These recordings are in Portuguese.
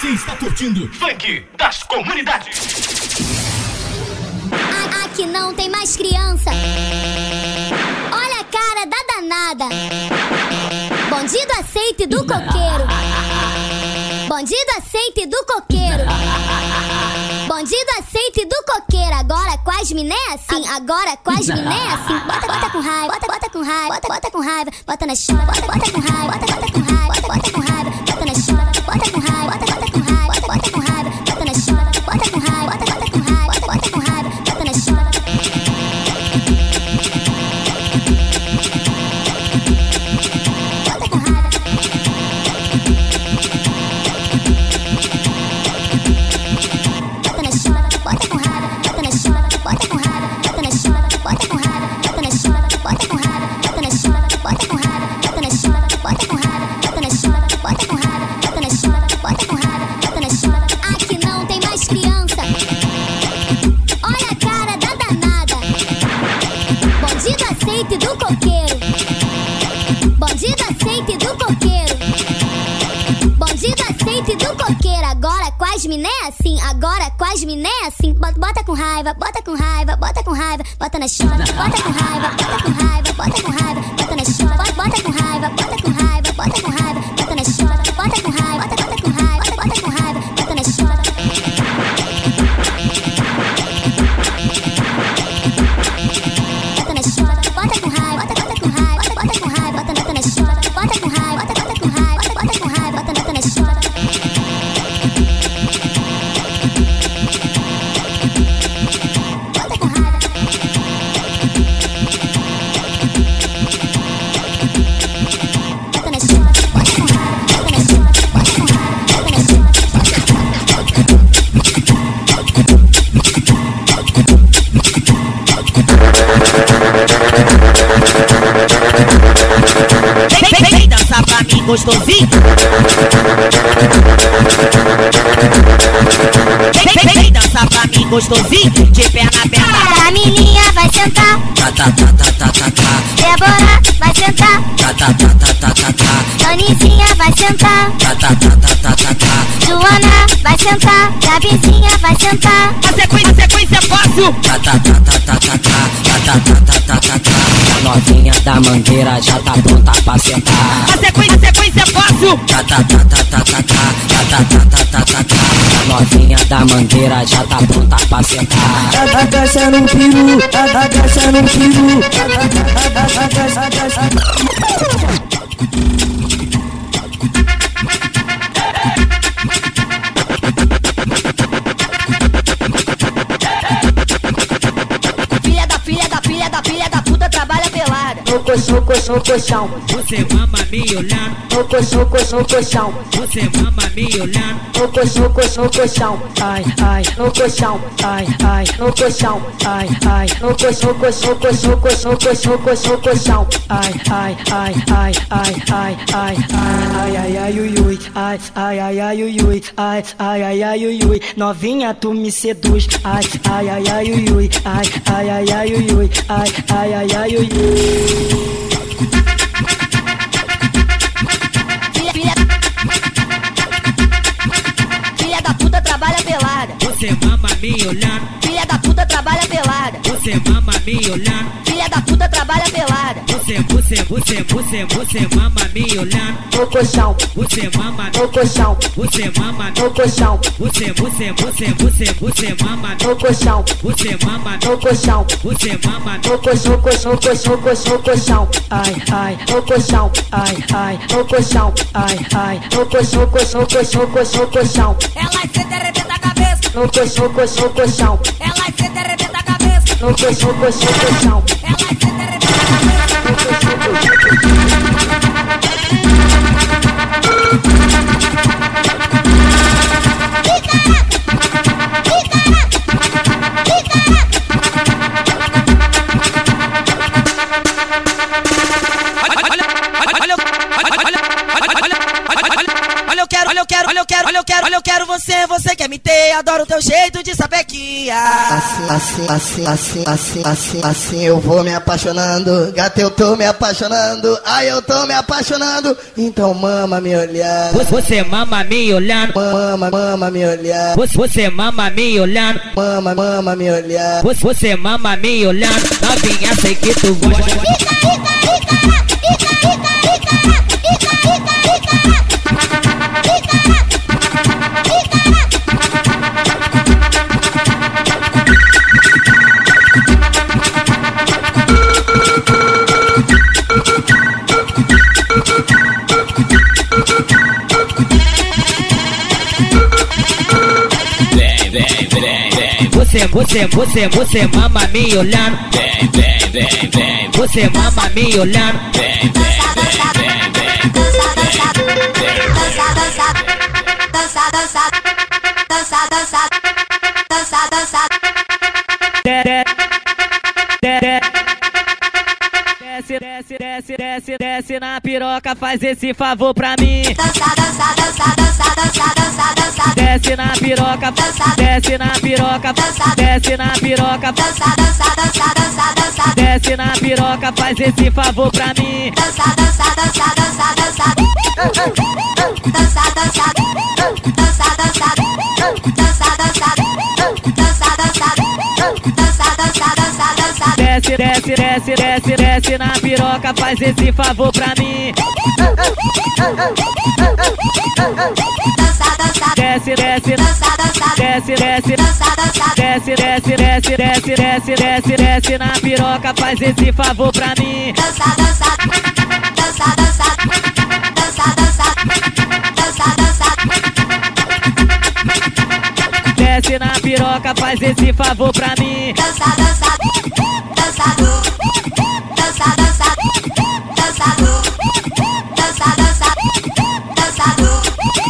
Você está curtindo Funk das Comunidades. Aqui não tem mais criança. Olha a cara da danada. Bandido aceite do coqueiro. Bandido aceite do coqueiro. Bandido aceite do coqueiro. Agora quais miné é assim. Agora quais miné é assim. Bota, bota com raiva. Bota, bota com raiva. Bota, bota com raiva. Bota na chuva. Bota, bota com raiva. Bota, bota com raiva. Bota, bota com raiva. 私の aceite do coqueiro. bandida aceite do coqueiro. Bandida aceite do coqueiro. Agora quase me miné assim, agora quase me miné assim. Bota com raiva, bota com raiva, bota com raiva. Bota na chota, bota com raiva, bota com raiva, bota com raiva. gostosinho. Vem, vem, vem dançar pra mim gostou gostosinho, de perna aberta. A menina vai sentar. ta, ta, ta, ta, ta, tá, é Débora sentar. Danizinha vai sentar. Joana vai sentar. Gabizinha vai sentar. A sequência, sequência é fácil. A novinha da mangueira já tá pronta pra sentar. A sequência, sequência é fácil. A novinha da mangueira já tá pronta pra sentar. Ela desce no peru, ela desce no peru. Filha da filha da filha da filha da puta trabalha pelada. Soco, soco, no colchão. Você mama me olhando. No colchão, colchão, colchão. Você mama me olhando. No colchão, colchão, colchão. Ai, ai, no colchão. Ai, ai, no colchão. Ai, ai, no colchão, colchão, colchão, colchão, colchão, colchão, colchão. Ai, ai, ai, ai, ai, ai, ai, ai, ai, ai, ai, ui, ui. Ai, ai, ai, ai, ui, ui. Ai, ai, ai, ai, ui, ui. Novinha, tu me seduz. Ai, ai, ai, ai, ui, ui. Ai, ai, ai, ai, ui, ui. Ai, ai, ai, ai, ui, ui. você mama me olhar. Filha da puta trabalha pelada. Você, você, você, você, você mama me olhar. No colchão. Você mama no colchão. Você mama no colchão. Você, você, você, você, você mama no colchão. Você mama no colchão. Você mama no colchão, colchão, colchão, colchão, colchão. Ai, ai, no colchão. Ai, ai, no colchão. Ai, ai, no colchão, colchão, colchão, colchão, colchão. Ela se derrebenta a cabeça. No colchão, colchão, colchão. Ela se derrebenta Não tô, não tô, não tô, não. Olha eu quero, olha eu quero, olha eu quero, você, você quer me ter, adoro o teu jeito de sapequinha. Assim, assim, assim, assim, assim, assim, assim eu vou me apaixonando. Gata, eu tô me apaixonando. Ai, eu tô me apaixonando. Então mama me olhar. Você mama me olhando. Mama, mama me olhar. Você mama me olhando. Mama, mama me olhar. Você mama me olhando. Novinha, sei que tu gosta. Fica, fica, fica, fica, fica, você, você, você, você mama me olhando. Vem, vem, vem, vem. Você mama me olhando. Vem, vem, vem, vem, vem. Dança, dança, dança, dança, dança, dança, dança, dança. Desce, desce, desce, desce, desce na piroca, faz esse favor pra mim. Dança, dança, dança, dança, dança, dança. Desce na piroca, desce na piroca, desce na piroca, desce na piroca, faz esse favor pra mim. Desce, desce, desce, desce, desce na piroca, faz esse favor pra mim. Desce, desce, desce, desce, desce, desce, desce, desce, desce, desce, desce na piroca, faz esse favor pra mim. Desce na piroca, faz esse favor pra mim.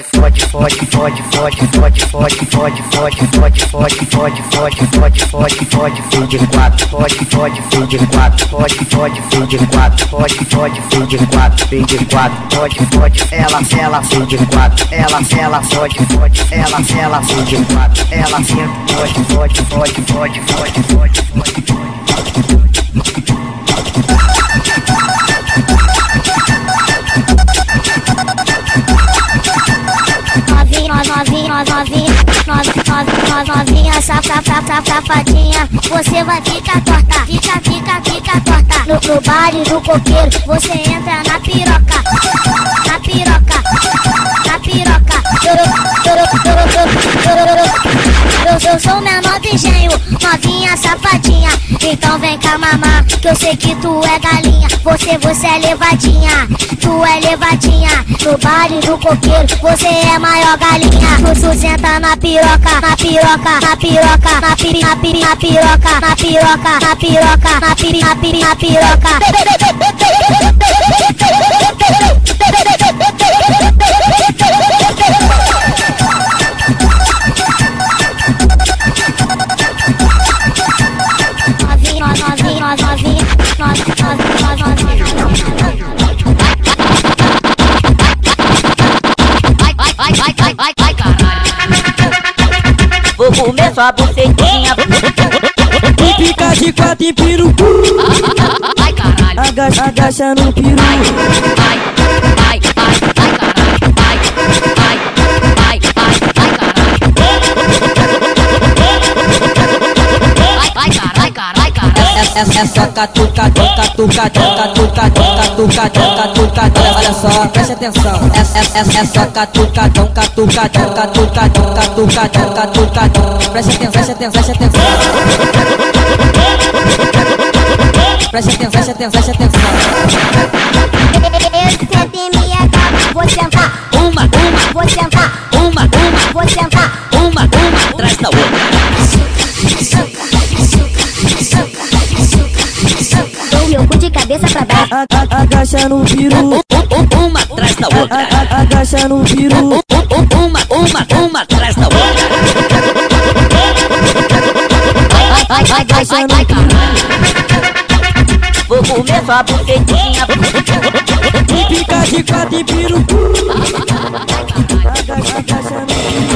fode, fode, fode, fode, fode, fode, fode, fode, fode, fode, fode, fode, fim de quatro, fode, fode, fim de quatro, fode, fode, fim de quatro, fode, fode, fim de quatro, fim de fode, fode, ela, ela, fim de quatro, ela, ela, fode, fode, ela, ela, fim de quatro, ela, senta, fode, fode, fode, fode, fode, fode, fode, fode. novinha, novinha, safa, safa, safadinha. Você vai ficar torta, fica, fica, fica torta. No, no baile do coqueiro, você entra na piroca, na piroca, na piroca. Eu, eu, engenho, novinha, safadinha. Então vem cá, mamar, que eu sei que tu é galinha. Você, você é levadinha, tu é levadinha. No baile do coqueiro, você é maior galinha. Tu senta na piroca, na piroca, na piroca, na pi, na na piroca, na piroca, na piroca, na na na piroca. sua só bucetinha. E fica de quatro e piru. Agacha, agacha no piru. Ai, vai, vai. É, é, é só catuca, tuca, tuca, tuca, tuca, tuca, tuca, tuca, tuca, tuca. Olha só, preste atenção. É, é, é, é só catuca, tuca, tuca, tuca, tuca, tuca, tuca, tuca, tuca, tuca. Preste atenção, preste atenção, preste atenção. Preste atenção, preste atenção, preste atenção. Eu sento e me acabo, vou sentar, Uma, uma, vou sentar, uma, uma, vou sentar. uma, uma, atrás da outra. Agacha no. Um, um, um, uma atrás da outra. a- Agacha no. Um, um, uma, uma, uma atrás da outra. Vai, vai, vai, vai, vai, vai. Vou comer sua bucetinha. Fica de quatro e peru. Agacha, agacha no peru.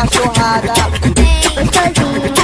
cachorrada. Tem,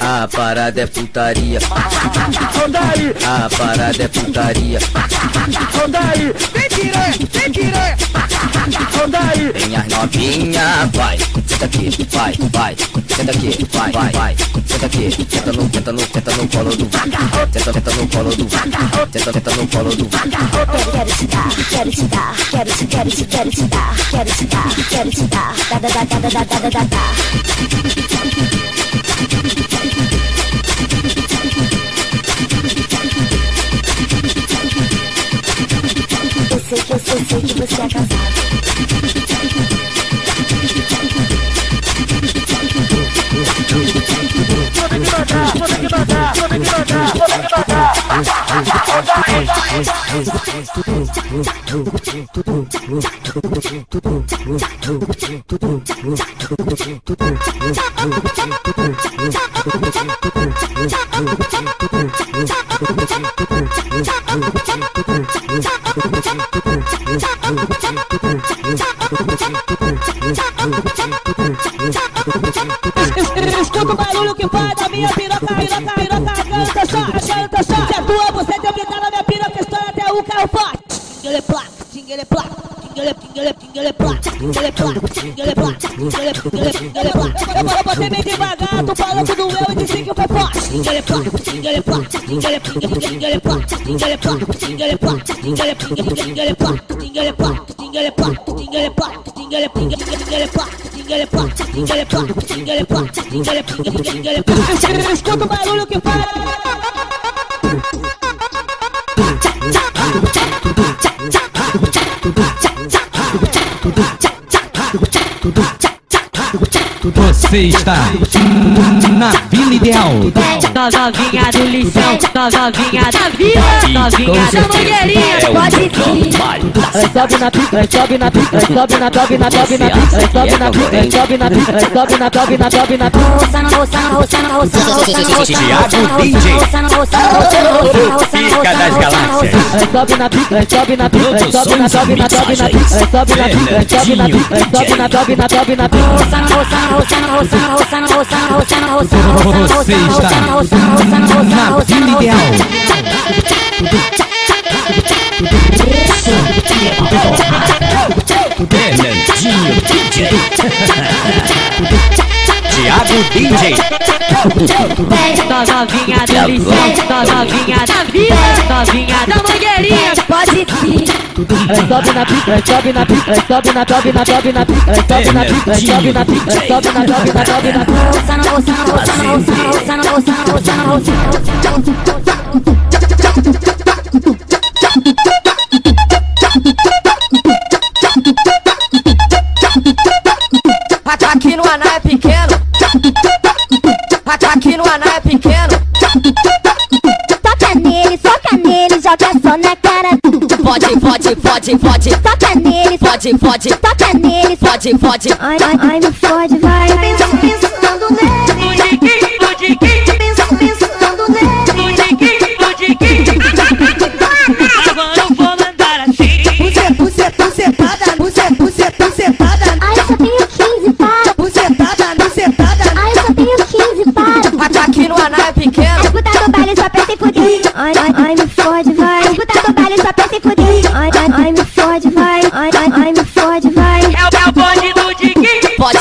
A parada é putaria. A parada é putaria. Vem piranha, vem piranha. Vem as novinha, vai. Senta aqui, vai, vai. Senta aqui, vai, vai, vai. Senta aqui, senta no, senta no, senta no colo do. Senta, senta no colo do. Senta, senta no colo do. Quero, quero te dar, quero te dar, quero te, quero te, quero te dar, quero te dar, quero te dar, da da da da da da da da da. Sei que eu sei, sei que você é casado. Escuta o barulho que faz da minha piroca, piroca, piroca, canta só, canta só. Se a tua você tem brincar na minha piroca, estoura até o carro forte. Eu botei bem devagar, tu falou que doeu e disse que foi forte. Tinguele placa, tinguele placa, tinguele, Você está na Vila Ideal. Novinha do lixão, novinha da vila, novinha da mangueirinha, pode vir. Sobe na pica, sobe na pica, sobe na sobe na sobe na pica, sobe na pica, sobe na pica, sobe na sobe na sobe na pica. Roçando, roçando, roçando, roçando, roçando, roçando, Thiago DJ. roçando, roçando, roçando, roçando, roçando, Pica das roçando, galáxias. roçando. Ela sobe na pica, ela sobe na pica, ela sobe na sobe na sobe na pica, ela sobe na pica, ela sobe na pica, ela sobe na sobe na sobe na pica. Roçando, roçando, roçando, roçando, roçando, roçando, roçando, roçando, roçando, Você roçando, está roçando, roçando, roçando, na roçando, Vila roçando, das galáxias. Sobe na pica, sobe na pica, sobe na sobe na sobe na pica, sobe na pica, sobe na pica, sobe na sobe na sobe na pica. Você sobe na vida sobe Fernandinho DJ. Thiago DJ. Novinha do lixão, novinha da vila, novinha da mangueirinha, pode vir. Ela sobe na pica, ela sobe na pica, ela sobe na sobe na sobe na pica, sobe na pica, sobe na pica, sobe na sobe na sobe na pica. Roçando, roçando, roçando, roçando, roçando, roçando, roçando, roçando. Aqui no Anel é pequeno. Toca nele, soca nele, joga só na cara. Pode, pode, pode, pode, Toca nele, pode, pode, toca nele, pode, pode. Ai, ai, ai, me fode, vai. Pensa, pensando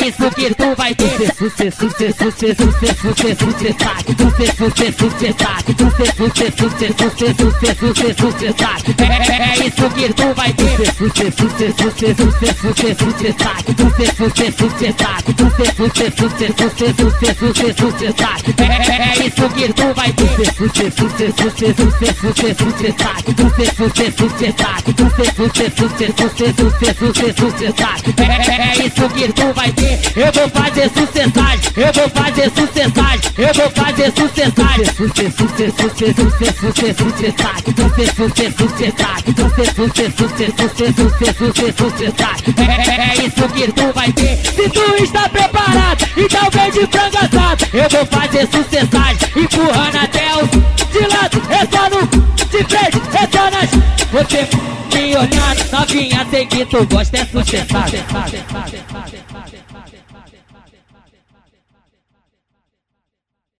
É isso que tu vai ter. É isso que tu vai ter. É isso que tu vai ter. É isso que tu vai ter. Eu vou fazer sucessagem, eu vou fazer sucessagem, eu vou fazer sucessagem. É isso que tu vai ter. Se tu está preparado, então vem de frango assado. Eu vou fazer sucessagem, empurrando até o de lado. É só no de nas. Você me olhando, novinha, sei que tu gosta, é sucessagem.